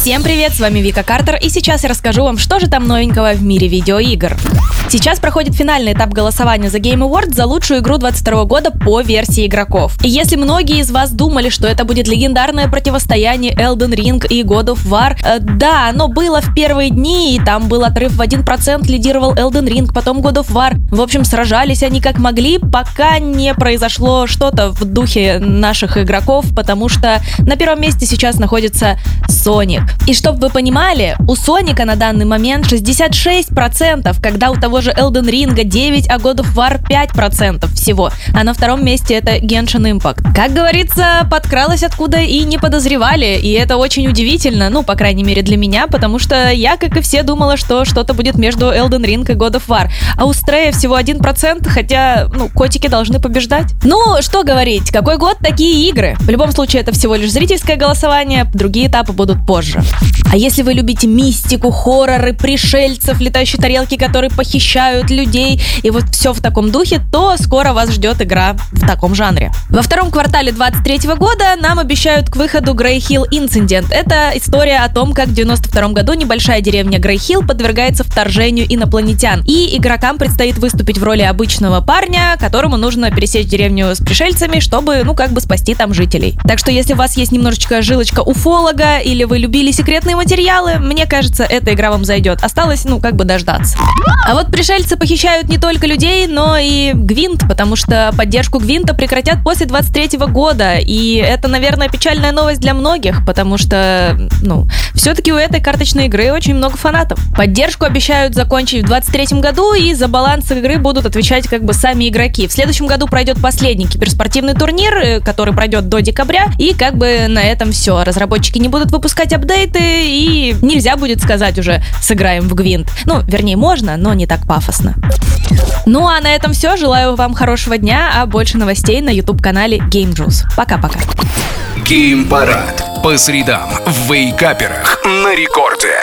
Всем привет, с вами Вика Картер, и сейчас я расскажу вам, что же там новенького в мире видеоигр. Сейчас проходит финальный этап голосования за Game Awards за лучшую игру 22 года по версии игроков. И если многие из вас думали, что это будет легендарное противостояние Elden Ring и God of War, э, да, оно было в первые дни, и там был отрыв в 1%, лидировал Elden Ring, потом God of War. В общем, сражались они как могли, пока не произошло что-то в духе наших игроков, потому что на первом месте сейчас находится Sonic. И чтобы вы понимали, у Соника на данный момент 66%, когда у того же Elden Ring 9, а God of War 5% всего. А на втором месте это Genshin Impact. Как говорится, подкралась откуда и не подозревали, и это очень удивительно, ну, по крайней мере для меня, потому что я, как и все, думала, что что-то будет между Elden Ring и God of War. А у Стрея всего 1%, хотя, ну, котики должны побеждать. Ну, что говорить, какой год, такие игры. В любом случае, это всего лишь зрительское голосование, другие этапы будут позже. А если вы любите мистику, хорроры, пришельцев, летающие тарелки, которые похищают людей, и вот все в таком духе, то скоро вас ждет игра в таком жанре. Во втором квартале 23 года нам обещают к выходу Grey Hill Incident. Это история о том, как в 92 году небольшая деревня Grey Hill подвергается вторжению инопланетян. И игрокам предстоит выступить в роли обычного парня, которому нужно пересечь деревню с пришельцами, чтобы, ну, как бы спасти там жителей. Так что, если у вас есть немножечко жилочка уфолога, или вы любили секретные материалы, мне кажется, эта игра вам зайдет. Осталось, ну, как бы дождаться. А вот пришельцы похищают не только людей, но и Гвинт, потому что поддержку Гвинта прекратят после 23 года. И это, наверное, печальная новость для многих, потому что, ну, все-таки у этой карточной игры очень много фанатов. Поддержку обещают закончить в 23 году, и за баланс игры будут отвечать как бы сами игроки. В следующем году пройдет последний киберспортивный турнир, э, который пройдет до декабря, и как бы на этом все. Разработчики не будут выпускать апдейты, и нельзя будет сказать уже «сыграем в Гвинт». Ну, вернее, можно, но не так пафосно. Ну а на этом все. Желаю вам хорошего дня, а больше новостей на YouTube-канале Game Juice. Пока-пока. Гейм Парад. По средам в Вейкаперах на рекорде.